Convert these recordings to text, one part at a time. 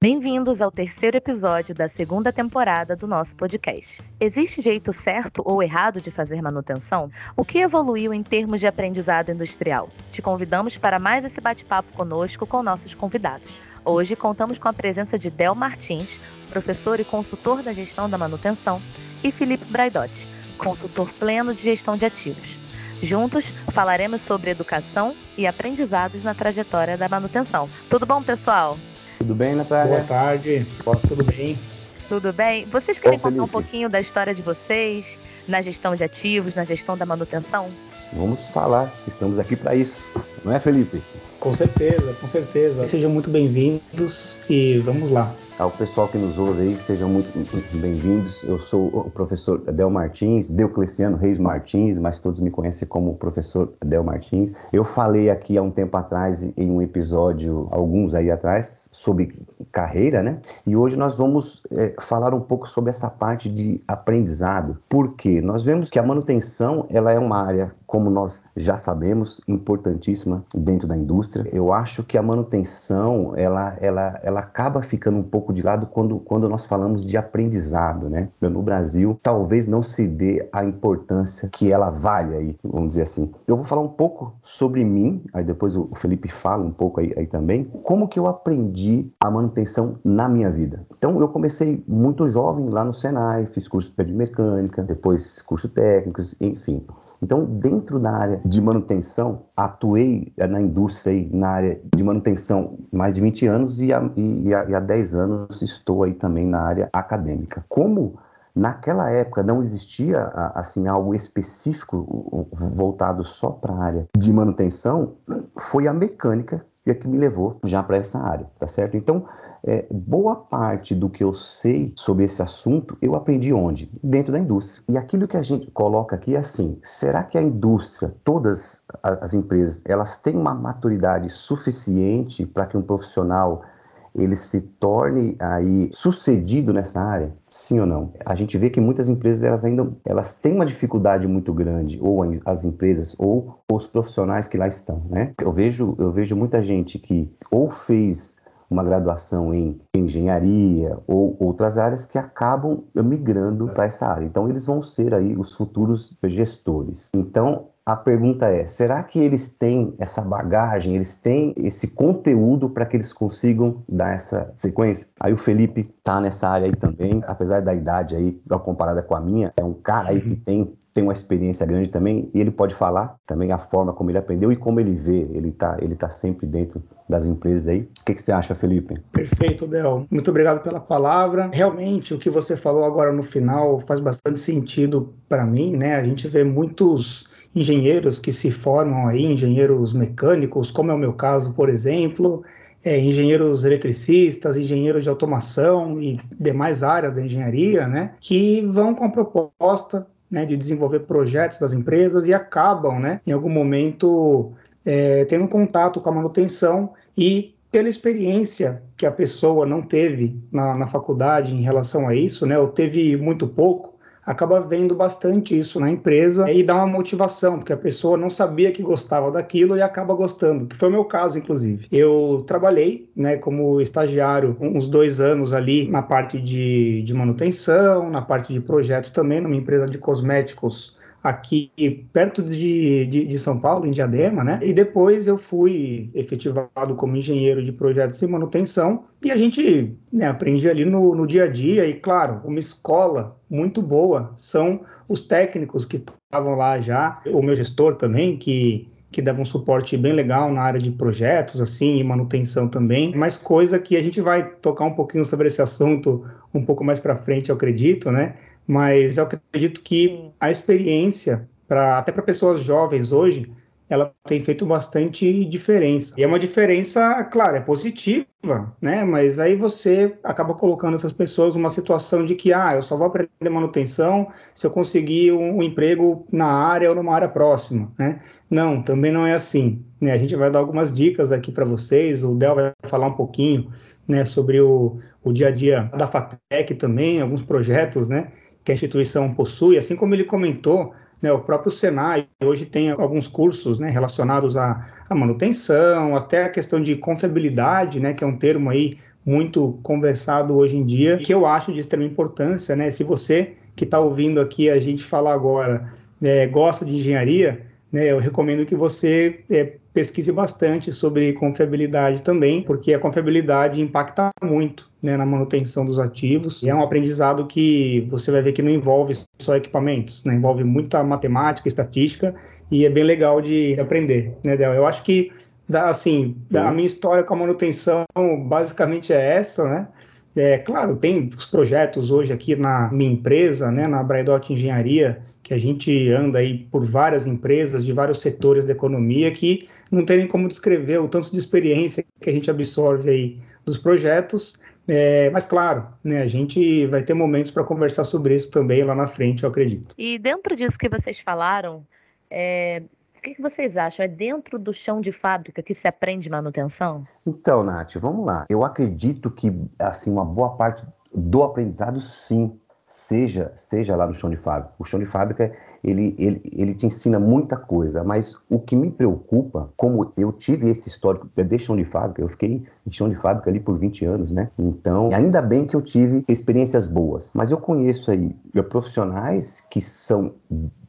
Bem-vindos ao terceiro episódio da segunda temporada do nosso podcast. Existe jeito certo ou errado de fazer manutenção? O que evoluiu em termos de aprendizado industrial? Te convidamos para mais esse bate-papo conosco com nossos convidados. Hoje contamos com a presença de Del Martins, professor e consultor da gestão da manutenção, e Felipe Braidotti, consultor pleno de gestão de ativos. Juntos falaremos sobre educação e aprendizados na trajetória da manutenção. Tudo bom, pessoal? Tudo bem, Natália? Boa tarde. Tudo bem? Tudo bem? Vocês querem contar um pouquinho da história de vocês na gestão de ativos, na gestão da manutenção? Vamos falar, estamos aqui para isso. Não é, Felipe? Com certeza, com certeza. Sejam muito bem-vindos e vamos lá. Ao pessoal que nos ouve aí, sejam muito bem-vindos. Eu sou o professor Del Martins, Deocleciano Reis Martins, mas todos me conhecem como professor Del Martins. Eu falei aqui há um tempo atrás, em um episódio, alguns aí atrás, sobre carreira, né? E hoje nós vamos é, falar um pouco sobre essa parte de aprendizado. Por quê? Nós vemos que a manutenção, ela é uma área como nós já sabemos, importantíssima dentro da indústria. Eu acho que a manutenção, ela, ela, ela acaba ficando um pouco de lado quando, quando nós falamos de aprendizado, né? No Brasil, talvez não se dê a importância que ela vale aí, vamos dizer assim. Eu vou falar um pouco sobre mim, aí depois o Felipe fala um pouco aí, aí também, como que eu aprendi a manutenção na minha vida. Então, eu comecei muito jovem lá no Senai, fiz curso de mecânica, depois curso técnico, enfim. Então, dentro da área de manutenção, atuei eh, na indústria, aí, na área de manutenção mais de 20 anos e há, e, e há 10 anos estou aí também na área acadêmica. Como naquela época não existia assim algo específico voltado só para a área de manutenção, foi a mecânica que me levou já para essa área, tá certo? Então, é, boa parte do que eu sei sobre esse assunto eu aprendi onde? Dentro da indústria. E aquilo que a gente coloca aqui é assim: será que a indústria, todas as empresas, elas têm uma maturidade suficiente para que um profissional ele se torne aí sucedido nessa área? Sim ou não? A gente vê que muitas empresas elas ainda elas têm uma dificuldade muito grande, ou as empresas ou os profissionais que lá estão, né? Eu vejo eu vejo muita gente que ou fez uma graduação em engenharia ou outras áreas que acabam migrando para essa área. Então eles vão ser aí os futuros gestores. Então a pergunta é: será que eles têm essa bagagem, eles têm esse conteúdo para que eles consigam dar essa sequência? Aí o Felipe tá nessa área aí também, apesar da idade aí comparada com a minha, é um cara aí que tem tem uma experiência grande também e ele pode falar também a forma como ele aprendeu e como ele vê. Ele está ele tá sempre dentro das empresas aí. O que, que você acha, Felipe? Perfeito, Del. Muito obrigado pela palavra. Realmente, o que você falou agora no final faz bastante sentido para mim, né? A gente vê muitos engenheiros que se formam aí, engenheiros mecânicos, como é o meu caso, por exemplo, é, engenheiros eletricistas, engenheiros de automação e demais áreas da engenharia, né, que vão com a proposta né, de desenvolver projetos das empresas e acabam, né, em algum momento, é, tendo contato com a manutenção e pela experiência que a pessoa não teve na, na faculdade em relação a isso, né, ou teve muito pouco, acaba vendo bastante isso na empresa e dá uma motivação, porque a pessoa não sabia que gostava daquilo e acaba gostando, que foi o meu caso, inclusive. Eu trabalhei né, como estagiário uns dois anos ali na parte de, de manutenção, na parte de projetos também, numa empresa de cosméticos aqui perto de, de, de, São Paulo, em Diadema, né? E depois eu fui efetivado como engenheiro de projetos e manutenção e a gente né, aprende ali no, no dia a dia e, claro, uma escola muito boa são os técnicos que estavam lá já, o meu gestor também, que que dava um suporte bem legal na área de projetos, assim, e manutenção também, mas coisa que a gente vai tocar um pouquinho sobre esse assunto um pouco mais para frente, eu acredito, né? mas eu acredito que a experiência, pra, até para pessoas jovens hoje, ela tem feito bastante diferença. E é uma diferença, claro, é positiva, né? Mas aí você acaba colocando essas pessoas numa situação de que, ah, eu só vou aprender manutenção se eu conseguir um, um emprego na área ou numa área próxima, né? Não, também não é assim. Né? A gente vai dar algumas dicas aqui para vocês. O Del vai falar um pouquinho, né, sobre o, o dia a dia da FATEC também, alguns projetos, né? que a instituição possui, assim como ele comentou, né, o próprio Senai hoje tem alguns cursos né, relacionados à, à, manutenção, até a questão de confiabilidade, né, que é um termo aí muito conversado hoje em dia, que eu acho de extrema importância, né? Se você que está ouvindo aqui a gente falar agora é, gosta de engenharia, né, eu recomendo que você é, pesquise bastante sobre confiabilidade também, porque a confiabilidade impacta muito né, na manutenção dos ativos. E é um aprendizado que você vai ver que não envolve só equipamentos, né, envolve muita matemática, estatística, e é bem legal de aprender. Né, Del? Eu acho que, assim, a minha história com a manutenção basicamente é essa, né? É, claro, tem os projetos hoje aqui na minha empresa, né, na Braidot Engenharia, que a gente anda aí por várias empresas de vários setores da economia que não tem nem como descrever o tanto de experiência que a gente absorve aí dos projetos. É, mas claro, né, a gente vai ter momentos para conversar sobre isso também lá na frente, eu acredito. E dentro disso que vocês falaram, é, o que, que vocês acham? É dentro do chão de fábrica que se aprende manutenção? Então, Nath, vamos lá. Eu acredito que assim uma boa parte do aprendizado, sim, seja, seja lá no chão de fábrica. O chão de fábrica ele, ele, ele te ensina muita coisa, mas o que me preocupa, como eu tive esse histórico de chão de fábrica, eu fiquei em chão de fábrica ali por 20 anos, né? Então, ainda bem que eu tive experiências boas, mas eu conheço aí profissionais que são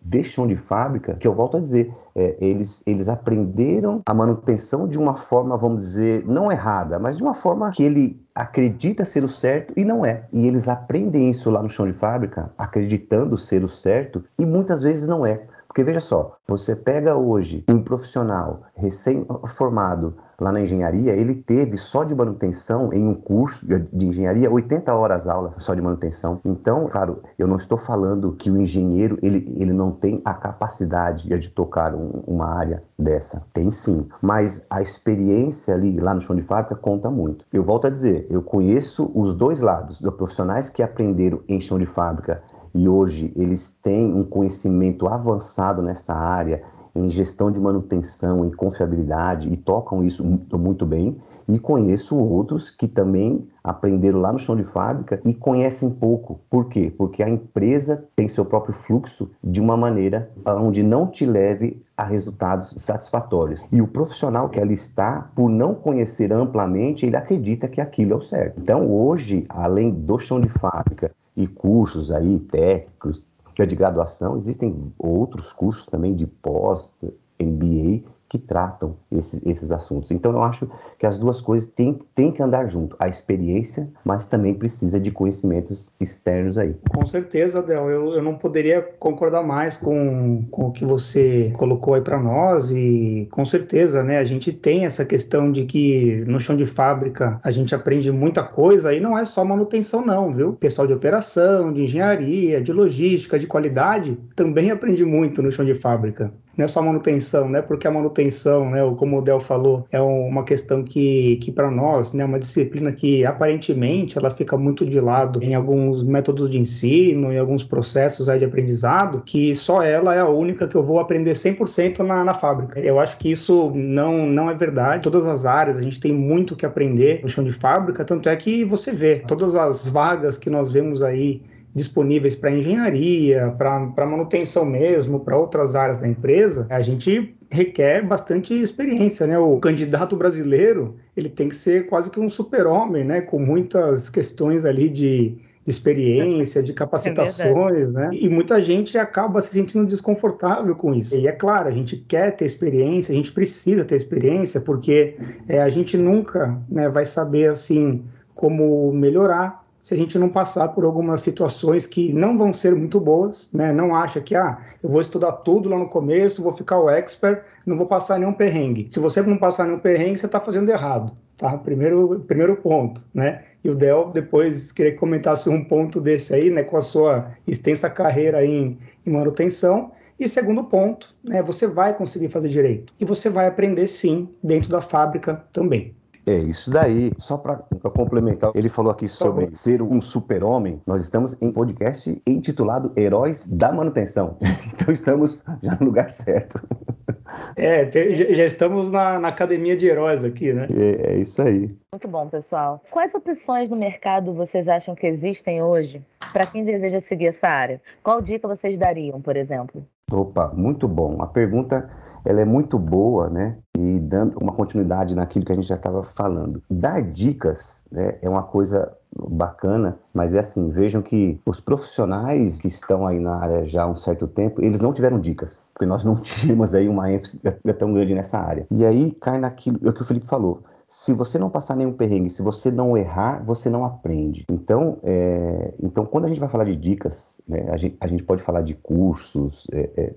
de chão de fábrica, que eu volto a dizer, é, eles, eles aprenderam a manutenção de uma forma, vamos dizer, não errada, mas de uma forma que ele acredita ser o certo e não é. E eles aprendem isso lá no chão de fábrica, acreditando ser o certo, e muitas vezes não é. Porque veja só, você pega hoje um profissional recém-formado lá na engenharia, ele teve só de manutenção em um curso de engenharia 80 horas aula só de manutenção. Então, claro, eu não estou falando que o engenheiro ele, ele não tem a capacidade de tocar um, uma área dessa. Tem sim, mas a experiência ali lá no chão de fábrica conta muito. Eu volto a dizer, eu conheço os dois lados, dos profissionais que aprenderam em chão de fábrica e hoje eles têm um conhecimento avançado nessa área, em gestão de manutenção, em confiabilidade e tocam isso muito bem. E conheço outros que também aprenderam lá no chão de fábrica e conhecem pouco. Por quê? Porque a empresa tem seu próprio fluxo de uma maneira onde não te leve a resultados satisfatórios. E o profissional que ali está, por não conhecer amplamente, ele acredita que aquilo é o certo. Então, hoje, além do chão de fábrica e cursos aí técnicos de graduação, existem outros cursos também de pós, MBA, que tratam esses, assuntos. Então, eu acho que as duas coisas têm, têm que andar junto. A experiência, mas também precisa de conhecimentos externos aí. Com certeza, Del. Eu, eu não poderia concordar mais com, com o que você colocou aí para nós e com certeza, né, a gente tem essa questão de que no chão de fábrica a gente aprende muita coisa e não é só manutenção não, viu? Pessoal de operação, de engenharia, de logística, de qualidade, também aprende muito no chão de fábrica não é só manutenção, né? Porque a manutenção, né, como o Del falou, é uma questão que, que para nós, né, é uma disciplina que aparentemente ela fica muito de lado em alguns métodos de ensino, em alguns processos aí de aprendizado, que só ela é a única que eu vou aprender 100% na, na fábrica. Eu acho que isso não, não é verdade. Todas as áreas a gente tem muito que aprender no chão de fábrica, tanto é que você vê todas as vagas que nós vemos aí disponíveis para engenharia, para manutenção mesmo, para outras áreas da empresa, a gente requer bastante experiência, né? O candidato brasileiro, ele tem que ser quase que um super-homem, né? Com muitas questões ali de, de experiência, de capacitações, é né? E muita gente acaba se sentindo desconfortável com isso. E é claro, a gente quer ter experiência, a gente precisa ter experiência, porque é, a gente nunca né, vai saber, assim, como melhorar se a gente não passar por algumas situações que não vão ser muito boas, né? Não acha que, ah, eu vou estudar tudo lá no começo, vou ficar o expert, não vou passar nenhum perrengue. Se você não passar nenhum perrengue, você está fazendo errado, tá? Primeiro, primeiro ponto, né? E o Del, depois, queria que comentasse um ponto desse aí, né? Com a sua extensa carreira em, em manutenção. E segundo ponto, né? Você vai conseguir fazer direito. E você vai aprender, sim, dentro da fábrica também. É isso daí. Só para complementar, ele falou aqui sobre tá ser um super-homem. Nós estamos em podcast intitulado Heróis da Manutenção. Então estamos já no lugar certo. É, já estamos na, na academia de heróis aqui, né? É, é isso aí. Muito bom, pessoal. Quais opções no mercado vocês acham que existem hoje para quem deseja seguir essa área? Qual dica vocês dariam, por exemplo? Opa, muito bom. A pergunta ela é muito boa, né? E dando uma continuidade naquilo que a gente já estava falando. Dar dicas né, é uma coisa bacana, mas é assim, vejam que os profissionais que estão aí na área já há um certo tempo, eles não tiveram dicas, porque nós não tínhamos aí uma ênfase tão grande nessa área. E aí cai naquilo é o que o Felipe falou, se você não passar nenhum perrengue, se você não errar, você não aprende. Então, é, então quando a gente vai falar de dicas, né, a, gente, a, gente, pode falar de cursos é, é,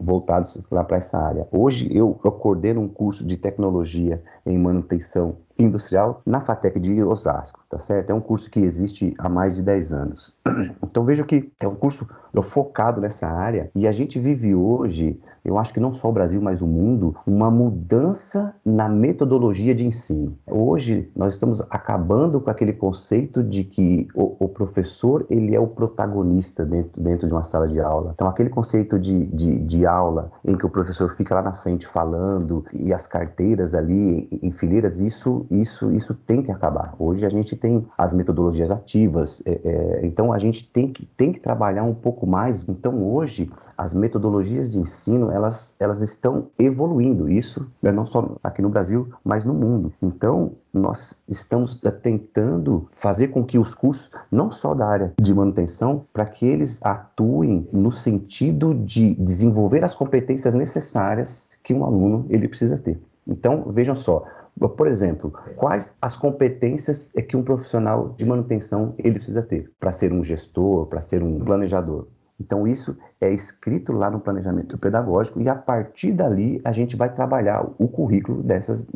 voltados lá para essa área. Hoje eu, coordeno um curso de tecnologia em manutenção industrial na FATEC de Osasco, tá certo? É um curso que existe há mais de 10 anos. Então vejo que é um curso focado nessa área e a gente vive hoje, eu acho que não só o Brasil, mas o mundo, uma mudança na metodologia de ensino. Hoje nós estamos acabando com aquele conceito de que o, o professor ele é o protagonista dentro, dentro de uma sala de aula. Então aquele conceito de, de, de aula em que o professor fica lá na frente falando e as carteiras ali em fileiras, isso isso, isso tem que acabar. Hoje a gente tem as metodologias ativas, é, é, então a gente tem que, tem que trabalhar um pouco mais. Então hoje as metodologias de ensino elas, elas estão evoluindo. Isso é não só aqui no Brasil, mas no mundo. Então nós estamos é, tentando fazer com que os cursos, não só da área de manutenção, para que eles atuem no sentido de desenvolver as competências necessárias que um aluno ele precisa ter. Então, vejam só, por exemplo, quais as competências é que um profissional de manutenção ele precisa ter para ser um gestor, para ser um planejador? Então isso é escrito lá no planejamento pedagógico e a partir dali a gente vai trabalhar o currículo dessas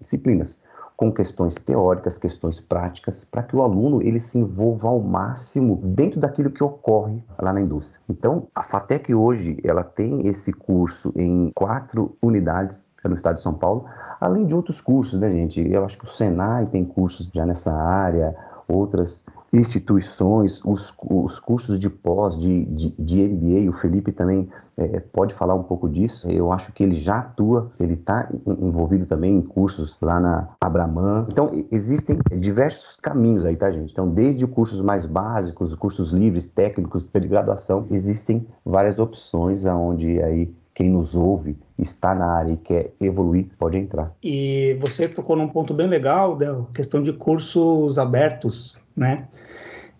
disciplinas com questões teóricas, questões práticas, para que o aluno ele se envolva ao máximo dentro daquilo que ocorre lá na indústria. Então, a FATEC hoje ela tem esse curso em quatro unidades no estado de São Paulo, além de outros cursos, né, gente? Eu acho que o Senai tem cursos já nessa área, outras instituições, os, os cursos de pós, de, de, de MBA, o Felipe também é, pode falar um pouco disso. Eu acho que ele já atua, ele está envolvido também em cursos lá na Abraman. Então, existem diversos caminhos aí, tá, gente? Então, desde cursos mais básicos, cursos livres, técnicos, de graduação, existem várias opções aonde aí quem nos ouve, está na área e quer evoluir, pode entrar. E você tocou num ponto bem legal, Del, questão de cursos abertos, né?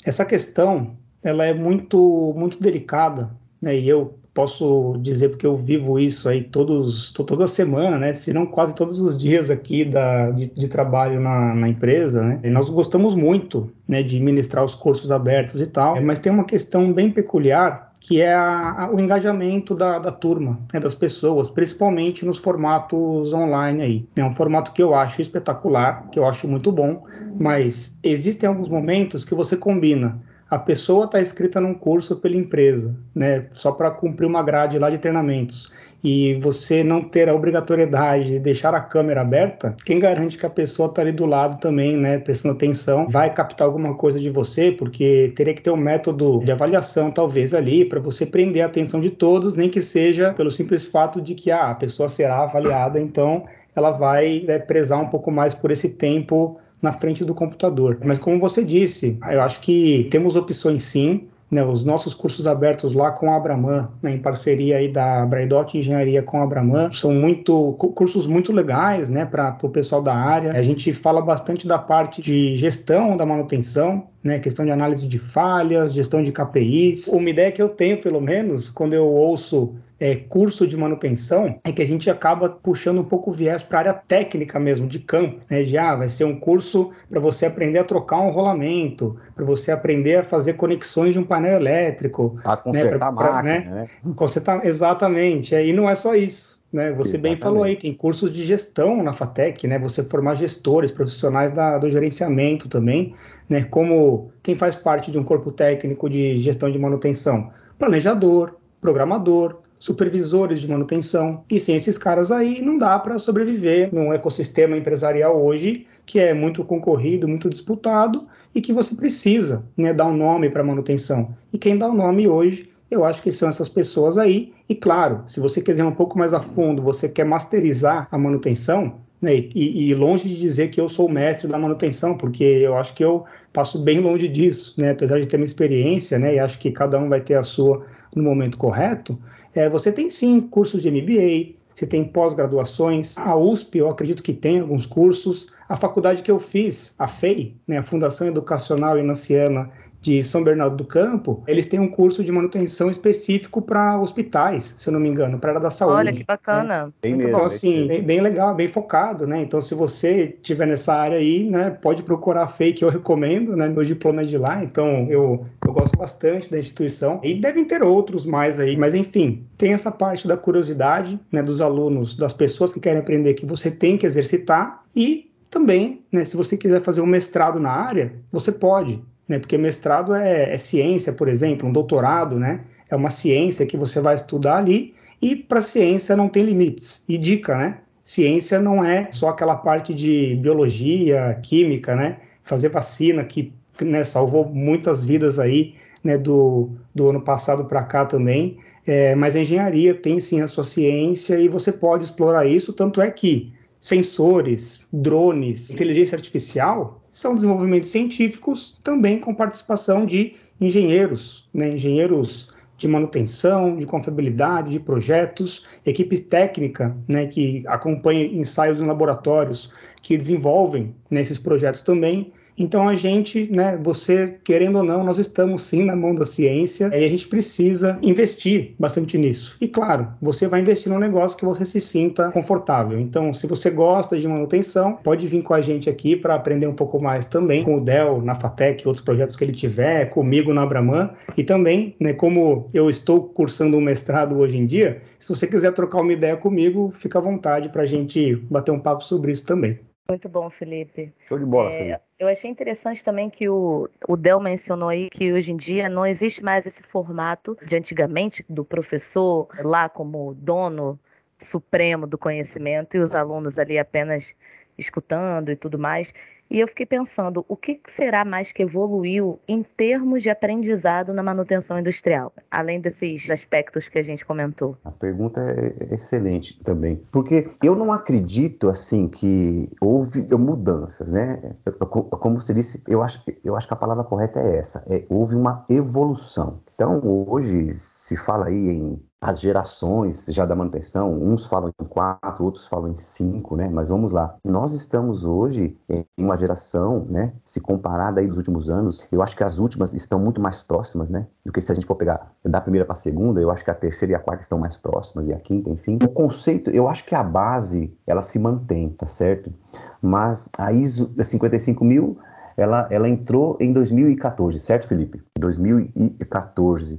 Essa questão, ela é muito, muito delicada, né? E eu posso dizer porque eu vivo isso aí todos, toda semana, né? Se não quase todos os dias aqui da, de, de trabalho na, na, empresa, né? E nós gostamos muito, né, de ministrar os cursos abertos e tal, mas tem uma questão bem peculiar que é a, a, o engajamento da, da turma, né, das pessoas, principalmente nos formatos online aí. É um formato que eu acho espetacular, que eu acho muito bom, mas existem alguns momentos que você combina a pessoa está inscrita num curso pela empresa, né, só para cumprir uma grade lá de treinamentos e você não ter a obrigatoriedade de deixar a câmera aberta, quem garante que a pessoa está ali do lado também, né, prestando atenção, vai captar alguma coisa de você, porque teria que ter um método de avaliação, talvez, ali, para você prender a atenção de todos, nem que seja pelo simples fato de que ah, a pessoa será avaliada, então ela vai né, prezar um pouco mais por esse tempo na frente do computador. Mas como você disse, eu acho que temos opções sim, né, os nossos cursos abertos lá com a Abraman, né, em parceria aí da Braidot Engenharia com a Abraman, são muito cursos muito legais, né, para o pessoal da área. A gente fala bastante da parte de gestão da manutenção, né, questão de análise de falhas, gestão de KPIs. Uma ideia que eu tenho, pelo menos, quando eu ouço é, curso de manutenção é que a gente acaba puxando um pouco o viés para a área técnica mesmo, de campo, né? De ah, vai ser um curso para você aprender a trocar um rolamento, para você aprender a fazer conexões de um painel elétrico. A consertar né? pra, pra, máquina, né? né? Consertar, exatamente. É, e não é só isso. Né, você Exatamente. bem falou aí, tem cursos de gestão na FATEC, né? Você formar gestores, profissionais da, do gerenciamento também, né? Como quem faz parte de um corpo técnico de gestão de manutenção, planejador, programador, supervisores de manutenção. E sem esses caras aí, não dá para sobreviver num ecossistema empresarial hoje que é muito concorrido, muito disputado e que você precisa né, dar um nome para manutenção. E quem dá o um nome hoje, eu acho que são essas pessoas aí. E claro, se você quiser um pouco mais a fundo, você quer masterizar a manutenção, né, e, e, longe de dizer que eu sou o mestre da manutenção, porque eu acho que eu passo bem longe disso, né, apesar de ter uma experiência, né, e acho que cada um vai ter a sua no momento correto, é, você tem sim cursos de MBA, você tem pós-graduações. A USP, eu acredito que tem alguns cursos. A faculdade que eu fiz, a FEI, né, a Fundação Educacional Inanciana de São Bernardo do Campo, eles têm um curso de manutenção específico para hospitais, se eu não me engano, para a área da saúde. Olha que bacana. Né? Bem então, mesmo, assim, bem, bem, legal, bem focado, né? Então, se você tiver nessa área aí, né, pode procurar a FEI, que eu recomendo, né? Meu diploma é de lá, então eu, eu gosto bastante da instituição. E devem ter outros mais aí, mas enfim, tem essa parte da curiosidade, né, dos alunos, das pessoas que querem aprender, que você tem que exercitar e também, né, se você quiser fazer um mestrado na área, você pode né? Porque mestrado é, é ciência, por exemplo, um doutorado, né? É uma ciência que você vai estudar ali e para ciência não tem limites. E dica, né? Ciência não é só aquela parte de biologia, química, né? Fazer vacina que né, salvou muitas vidas aí, né? Do, do ano passado para cá também. É, mas a engenharia tem sim a sua ciência e você pode explorar isso, tanto é que sensores, drones, inteligência artificial são desenvolvimentos científicos também com participação de engenheiros, né, engenheiros de manutenção, de confiabilidade, de projetos, equipe técnica né, que acompanha ensaios em laboratórios que desenvolvem nesses projetos também então a gente, né, você querendo ou não, nós estamos sim na mão da ciência e a gente precisa investir bastante nisso. E claro, você vai investir num negócio que você se sinta confortável. Então, se você gosta de manutenção, pode vir com a gente aqui para aprender um pouco mais também com o Del na Fatec, outros projetos que ele tiver, comigo na Abraman e também, né, como eu estou cursando um mestrado hoje em dia, se você quiser trocar uma ideia comigo, fica à vontade para a gente bater um papo sobre isso também. Muito bom, Felipe. Show de bola, é, Felipe. Eu achei interessante também que o, o Del mencionou aí que hoje em dia não existe mais esse formato de antigamente, do professor lá como dono supremo do conhecimento e os alunos ali apenas escutando e tudo mais. E eu fiquei pensando, o que será mais que evoluiu em termos de aprendizado na manutenção industrial, além desses aspectos que a gente comentou? A pergunta é excelente também, porque eu não acredito assim que houve mudanças, né? Como você disse, eu acho, eu acho que a palavra correta é essa, é houve uma evolução. Então, hoje se fala aí em as gerações já da manutenção, uns falam em quatro, outros falam em cinco, né? Mas vamos lá. Nós estamos hoje em uma geração, né? Se comparada aí dos últimos anos, eu acho que as últimas estão muito mais próximas, né? Do que se a gente for pegar da primeira para a segunda, eu acho que a terceira e a quarta estão mais próximas e a quinta, enfim. O conceito, eu acho que a base ela se mantém, tá certo? Mas a ISO 55 mil ela, ela entrou em 2014, certo, Felipe? 2014.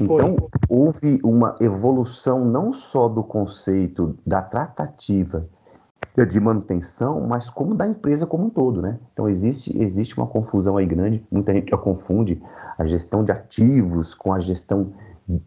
Então, houve uma evolução não só do conceito da tratativa de manutenção, mas como da empresa como um todo, né? Então existe existe uma confusão aí grande, muita gente confunde a gestão de ativos com a gestão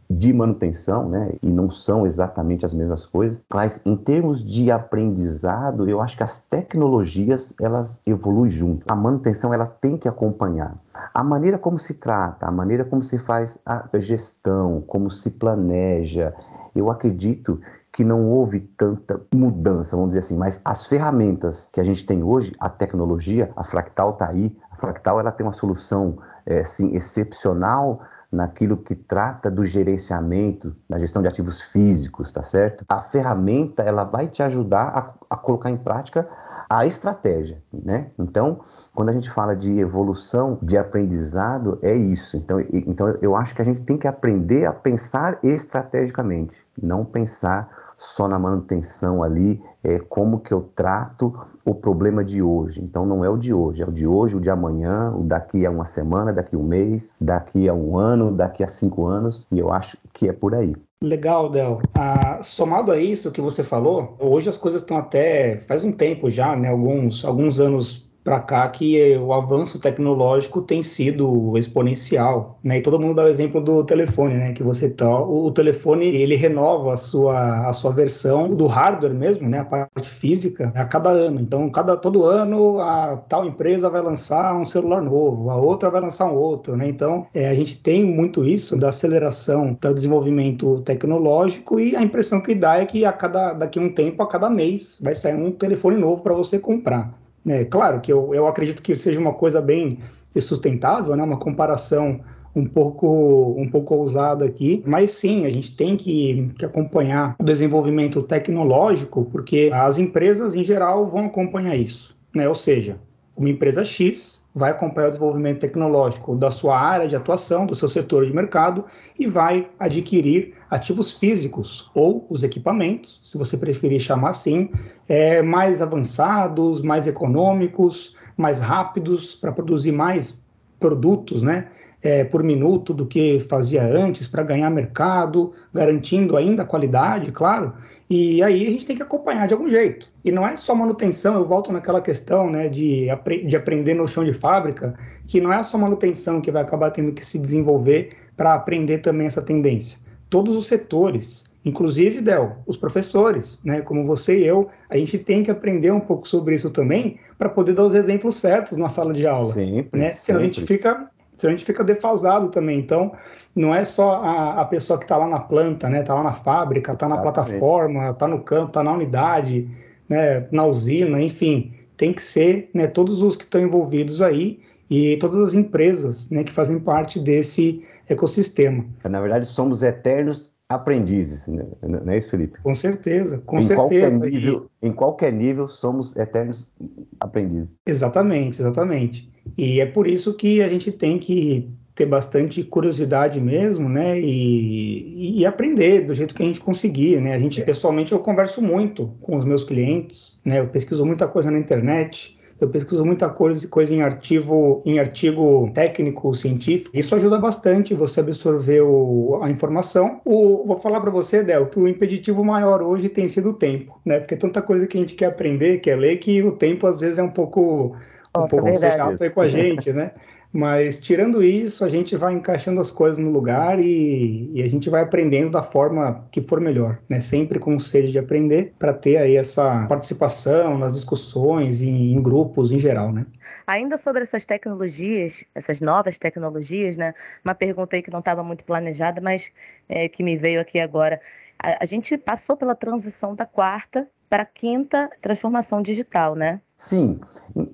de manutenção, né? E não são exatamente as mesmas coisas, mas em termos de aprendizado, eu acho que as tecnologias elas evoluem junto. A manutenção ela tem que acompanhar. A maneira como se trata, a maneira como se faz a gestão, como se planeja, eu acredito que não houve tanta mudança, vamos dizer assim, mas as ferramentas que a gente tem hoje, a tecnologia, a Fractal está aí, a Fractal ela tem uma solução é, assim, excepcional naquilo que trata do gerenciamento, da gestão de ativos físicos, tá certo? A ferramenta ela vai te ajudar a, a colocar em prática a estratégia, né? Então, quando a gente fala de evolução, de aprendizado, é isso. Então, então eu acho que a gente tem que aprender a pensar estrategicamente, não pensar só na manutenção ali, é como que eu trato o problema de hoje. Então não é o de hoje, é o de hoje, o de amanhã, o daqui a uma semana, daqui a um mês, daqui a um ano, daqui a cinco anos, e eu acho que é por aí. Legal, Del. Ah, somado a isso que você falou, hoje as coisas estão até faz um tempo já, né? Alguns, alguns anos para cá que o avanço tecnológico tem sido exponencial, né? E todo mundo dá o exemplo do telefone, né? Que você tá, o telefone ele renova a sua a sua versão do hardware mesmo, né? A parte física a cada ano. Então, cada todo ano a tal empresa vai lançar um celular novo, a outra vai lançar um outro, né? Então, é, a gente tem muito isso da aceleração do desenvolvimento tecnológico e a impressão que dá é que a cada daqui a um tempo, a cada mês, vai sair um telefone novo para você comprar. É, claro que eu, eu acredito que seja uma coisa bem sustentável, né? uma comparação um pouco, um pouco ousado aqui, mas sim, a gente tem que, que acompanhar o desenvolvimento tecnológico, porque as empresas em geral vão acompanhar isso, né? Ou seja, uma empresa X vai acompanhar o desenvolvimento tecnológico da sua área de atuação, do seu setor de mercado e vai adquirir ativos físicos ou os equipamentos, se você preferir chamar assim, é, mais avançados, mais econômicos, mais rápidos para produzir mais produtos, né? É, por minuto do que fazia antes para ganhar mercado, garantindo ainda a qualidade, claro, e aí a gente tem que acompanhar de algum jeito. E não é só manutenção, eu volto naquela questão né, de, de aprender no chão de fábrica, que não é só manutenção que vai acabar tendo que se desenvolver para aprender também essa tendência. Todos os setores, inclusive, Del, os professores, né, como você e eu, a gente tem que aprender um pouco sobre isso também para poder dar os exemplos certos na sala de aula. Sempre, né? Senão a gente fica a gente fica defasado também. Então, não é só a, a pessoa que está lá na planta, né? Está lá na fábrica, está na plataforma, está no campo, está na unidade, né? na usina, enfim. Tem que ser né, todos os que estão envolvidos aí e todas as empresas né, que fazem parte desse ecossistema. Na verdade, somos eternos aprendizes, né? não é isso, Felipe? Com certeza, com em certeza. Qualquer nível, e... Em qualquer nível, somos eternos aprendizes. Exatamente, exatamente. E é por isso que a gente tem que ter bastante curiosidade mesmo, né? E, e, aprender do jeito que a gente conseguir, né? A gente, pessoalmente, eu converso muito com os meus clientes, né? Eu pesquiso muita coisa na internet, eu pesquiso muita coisa, coisa em artigo, em artigo técnico, científico. Isso ajuda bastante você absorver o, a informação. O, vou falar para você, Del, que o impeditivo maior hoje tem sido o tempo, né? Porque é tanta coisa que a gente quer aprender, quer ler, que o tempo às vezes é um pouco um pouco verdade. chato aí com a gente, né? Mas tirando isso, a gente vai encaixando as coisas no lugar e, e, a gente vai aprendendo da forma que for melhor, né? Sempre com sede de aprender para ter aí essa participação nas discussões e em grupos em geral, né? Ainda sobre essas tecnologias, essas novas tecnologias, né? Uma pergunta aí que não estava muito planejada, mas é, que me veio aqui agora. A, a gente passou pela transição da quarta para a quinta transformação digital, né? Sim,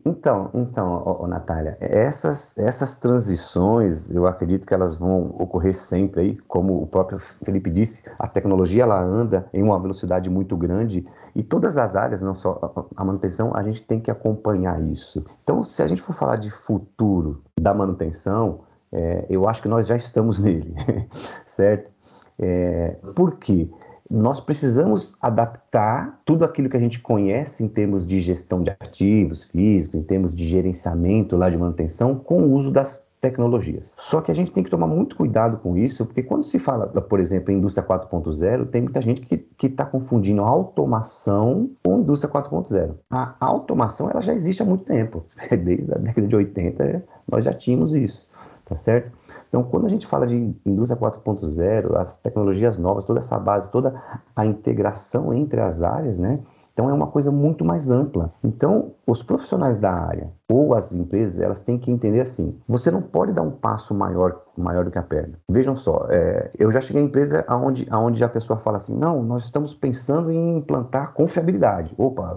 então, então, oh, Natália, essas, essas transições, eu acredito que elas vão ocorrer sempre aí, como o próprio Felipe disse, a tecnologia ela anda em uma velocidade muito grande e todas as áreas, não só a manutenção, a gente tem que acompanhar isso. Então, se a gente for falar de futuro da manutenção, é, eu acho que nós já estamos nele, certo? É, por quê? Nós precisamos adaptar tudo aquilo que a gente conhece em termos de gestão de ativos físicos, em termos de gerenciamento lá de manutenção, com o uso das tecnologias. Só que a gente tem que tomar muito cuidado com isso, porque quando se fala, por exemplo, em indústria 4.0, tem muita gente que está confundindo automação com indústria 4.0. A automação ela já existe há muito tempo. Desde a década de 80 nós já tínhamos isso, tá certo? Então, quando a gente fala de indústria 4.0, as tecnologias novas, toda essa base, toda a integração entre as áreas, né? Então é uma coisa muito mais ampla. Então, os profissionais da área ou as empresas, elas têm que entender assim: você não pode dar um passo maior, maior do que a perna. Vejam só, é, eu já cheguei em empresa onde, onde a pessoa fala assim: não, nós estamos pensando em implantar confiabilidade. Opa,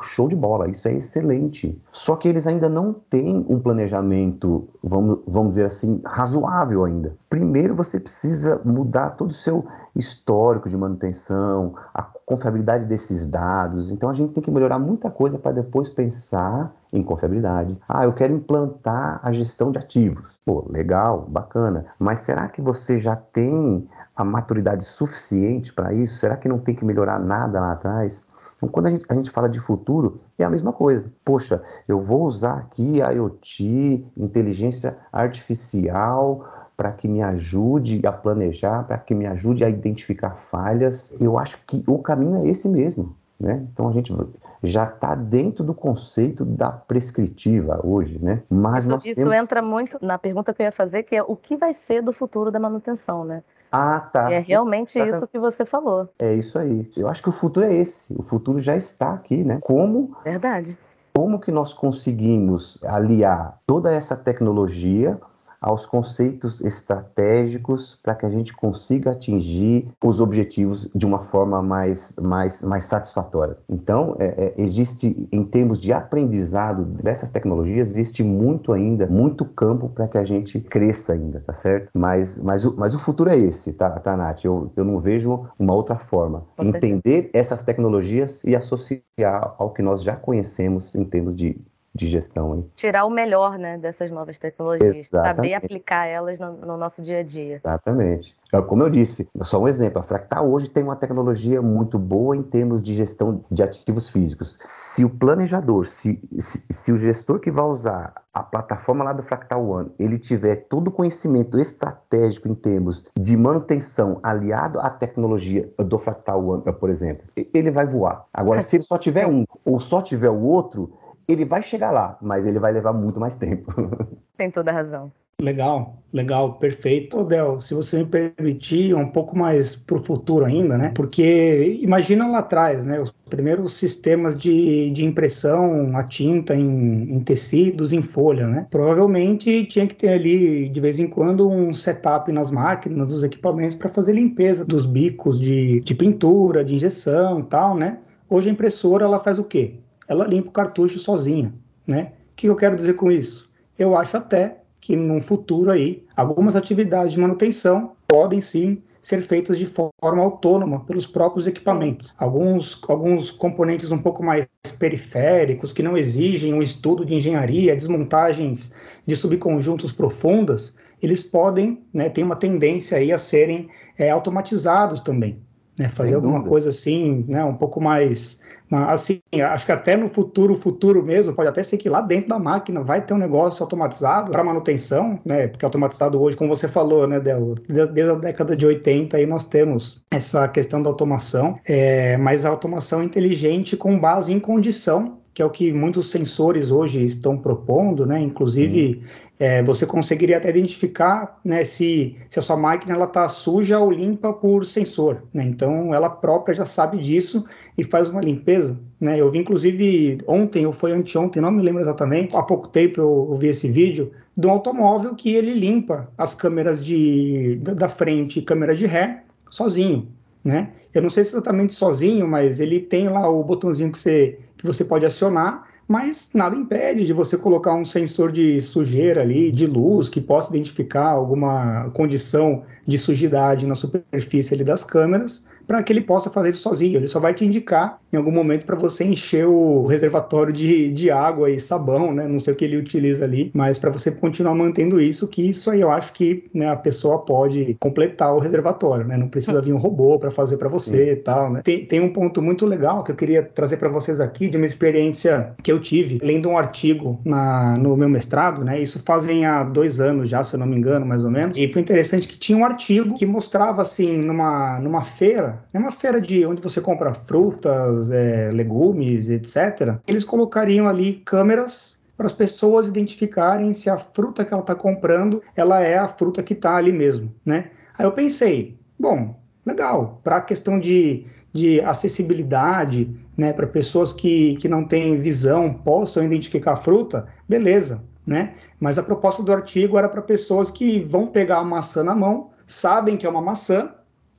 show de bola, isso é excelente. Só que eles ainda não têm um planejamento, vamos, vamos dizer assim, razoável ainda. Primeiro você precisa mudar todo o seu histórico de manutenção, a confiabilidade desses dados. Então a gente tem que melhorar muita coisa para depois pensar em confiabilidade. Ah, eu quero implantar a gestão de ativos. Pô, legal, bacana. Mas será que você já tem a maturidade suficiente para isso? Será que não tem que melhorar nada lá atrás? Então, quando a gente, a gente, fala de futuro, é a mesma coisa. Poxa, eu vou usar aqui IoT, inteligência artificial, para que me ajude a planejar, para que me ajude a identificar falhas. Eu acho que o caminho é esse mesmo. Né? Então a gente já está dentro do conceito da prescritiva hoje, né? Mas isso, temos... entra muito na pergunta que eu ia fazer, que é o que vai ser do futuro da manutenção, né? Ah, tá. E é realmente tá. isso que você falou. É isso aí. Eu acho que o futuro é esse. O futuro já está aqui, né? Como Verdade. Como que nós conseguimos aliar toda essa tecnologia aos conceitos estratégicos para que a gente consiga atingir os objetivos de uma forma mais, mais, mais satisfatória. Então, é, é, existe, em termos de aprendizado dessas tecnologias, existe muito ainda, muito campo para que a gente cresça ainda, tá certo? Mas, mas, o, mas o futuro é esse, tá, tá Nath? Eu, eu não vejo uma outra forma. Entender essas tecnologias e associar ao que nós já conhecemos em termos de de gestão. Hein? Tirar o melhor né, dessas novas tecnologias, Exatamente. saber aplicar elas no, no, nosso dia a dia. Exatamente. É, como eu disse, só um exemplo, a Fractal hoje tem uma tecnologia muito boa em termos de gestão de ativos físicos. Se o planejador, se, se, se o gestor que vai usar a plataforma lá do Fractal One, ele tiver todo o conhecimento estratégico em termos de manutenção aliado à tecnologia do Fractal One, por exemplo, ele vai voar. Agora, se ele só tiver um ou só tiver o outro, ele vai chegar lá, mas ele vai levar muito mais tempo. Tem toda a razão. Legal, legal, perfeito. Del, se você me permitir, um pouco mais para o futuro ainda, né? Porque imagina lá atrás, né? Os primeiros sistemas de, de impressão a tinta em, em tecidos, em folha, né? Provavelmente tinha que ter ali, de vez em quando, um setup nas máquinas, nos equipamentos para fazer limpeza dos bicos de, de pintura, de injeção e tal, né? Hoje a impressora, ela faz o quê? Ela limpa o cartucho sozinha, né? O que eu quero dizer com isso? Eu acho até que no futuro aí, algumas atividades de manutenção podem sim ser feitas de forma autônoma pelos próprios equipamentos. Alguns, alguns componentes um pouco mais periféricos, que não exigem um estudo de engenharia, desmontagens de subconjuntos profundas, eles podem, né, tem uma tendência aí a serem é, automatizados também. Né, fazer alguma coisa assim, né, um pouco mais Assim, acho que até no futuro, futuro mesmo, pode até ser que lá dentro da máquina vai ter um negócio automatizado para manutenção, né? Porque automatizado hoje, como você falou, né, Del, desde a década de 80 aí nós temos essa questão da automação, é, mas a automação inteligente com base em condição que é o que muitos sensores hoje estão propondo, né? Inclusive. É, você conseguiria até identificar né, se, se a sua máquina está suja ou limpa por sensor, né? Então, ela própria já sabe disso e faz uma limpeza, né? Eu vi, inclusive, ontem ou foi anteontem, não me lembro exatamente, há pouco tempo eu, eu vi esse vídeo, de um automóvel que ele limpa as câmeras de, da frente e câmera de ré sozinho, né? Eu não sei se exatamente sozinho, mas ele tem lá o botãozinho que você que você pode acionar, mas nada impede de você colocar um sensor de sujeira ali, de luz, que possa identificar alguma condição de sujidade na superfície das câmeras para que ele possa fazer isso sozinho. Ele só vai te indicar em algum momento para você encher o reservatório de, de água e sabão, né? Não sei o que ele utiliza ali, mas para você continuar mantendo isso, que isso aí eu acho que né, a pessoa pode completar o reservatório, né? Não precisa vir um robô para fazer para você e tal, né? Tem, tem um ponto muito legal que eu queria trazer para vocês aqui de uma experiência que eu tive lendo um artigo na, no meu mestrado, né? Isso fazem há dois anos já, se eu não me engano, mais ou menos. E foi interessante que tinha um artigo que mostrava assim numa, numa feira é uma feira de onde você compra frutas, é, legumes, etc. Eles colocariam ali câmeras para as pessoas identificarem se a fruta que ela está comprando ela é a fruta que está ali mesmo, né? Aí eu pensei, bom, legal, para a questão de, de acessibilidade, né, para pessoas que, que não têm visão possam identificar a fruta, beleza, né? Mas a proposta do artigo era para pessoas que vão pegar a maçã na mão, sabem que é uma maçã,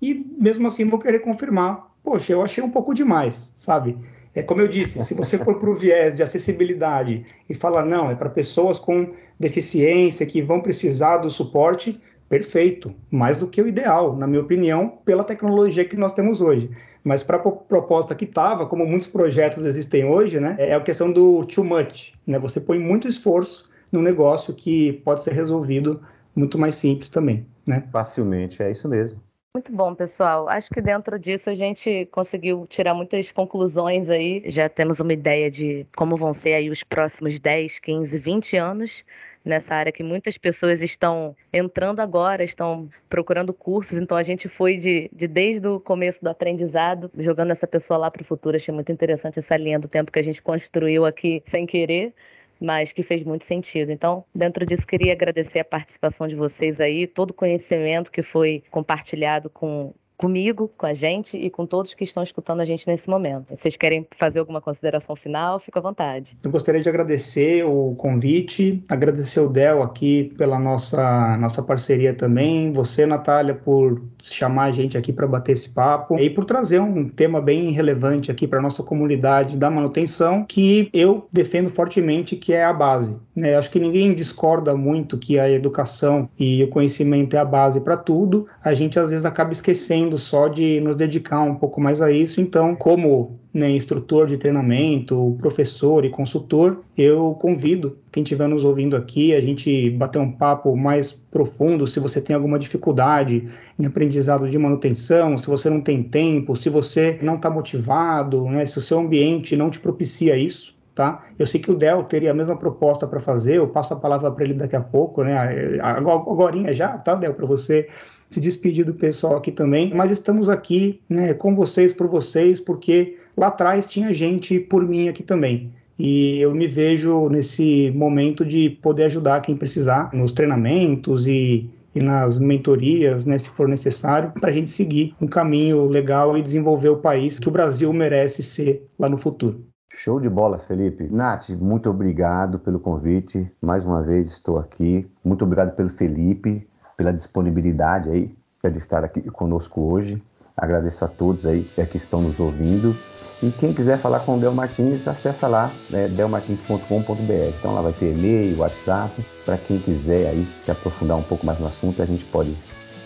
e mesmo assim vou querer confirmar. Poxa, eu achei um pouco demais, sabe? É como eu disse, se você for para o viés de acessibilidade e falar, não, é para pessoas com deficiência que vão precisar do suporte, perfeito, mais do que o ideal, na minha opinião, pela tecnologia que nós temos hoje. Mas para a proposta que estava, como muitos projetos existem hoje, né, é a questão do too much. Né? Você põe muito esforço num negócio que pode ser resolvido muito mais simples também. Né? Facilmente, é isso mesmo. Muito bom, pessoal. Acho que dentro disso a gente conseguiu tirar muitas conclusões aí. Já temos uma ideia de como vão ser aí os próximos 10, 15, 20 anos nessa área que muitas pessoas estão entrando agora, estão procurando cursos. Então a gente foi de, de desde o começo do aprendizado, jogando essa pessoa lá para o futuro. Achei muito interessante essa linha do tempo que a gente construiu aqui sem querer mas que fez muito sentido. Então, dentro disso, queria agradecer a participação de vocês aí, todo o conhecimento que foi compartilhado com comigo, com a gente e com todos que estão escutando a gente nesse momento. Vocês querem fazer alguma consideração final? Fica à vontade. Eu gostaria de agradecer o convite, agradecer o Del aqui pela nossa, nossa parceria também, você, Natália, por chamar a gente aqui para bater esse papo e por trazer um tema bem relevante aqui para nossa comunidade da manutenção, que eu defendo fortemente que é a base. Né? Acho que ninguém discorda muito que a educação e o conhecimento é a base para tudo. A gente às vezes acaba esquecendo só de nos dedicar um pouco mais a isso. Então, como né, instrutor de treinamento, professor e consultor, eu convido quem estiver nos ouvindo aqui a gente bater um papo mais profundo. Se você tem alguma dificuldade em aprendizado de manutenção, se você não tem tempo, se você não está motivado, né, se o seu ambiente não te propicia isso, Tá? Eu sei que o Del teria a mesma proposta para fazer, eu passo a palavra para ele daqui a pouco, né? Agora já, tá, Del, para você se despedir do pessoal aqui também. Mas estamos aqui, né, com vocês, por vocês, porque lá atrás tinha gente por mim aqui também. E eu me vejo nesse momento de poder ajudar quem precisar nos treinamentos e, e nas mentorias, né, se for necessário, para a gente seguir um caminho legal e desenvolver o país que o Brasil merece ser lá no futuro. Show de bola, Felipe. Nath, muito obrigado pelo convite. Mais uma vez estou aqui. Muito obrigado pelo Felipe, pela disponibilidade aí de estar aqui conosco hoje. Agradeço a todos aí que estão nos ouvindo. E quem quiser falar com o Del Martins, acessa lá, né, delmartins.com.br. Então lá vai ter e-mail, WhatsApp, para quem quiser aí se aprofundar um pouco mais no assunto, a gente pode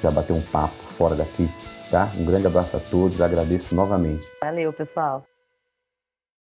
já bater um papo fora daqui, tá? Um grande abraço a todos, agradeço novamente. Valeu, pessoal.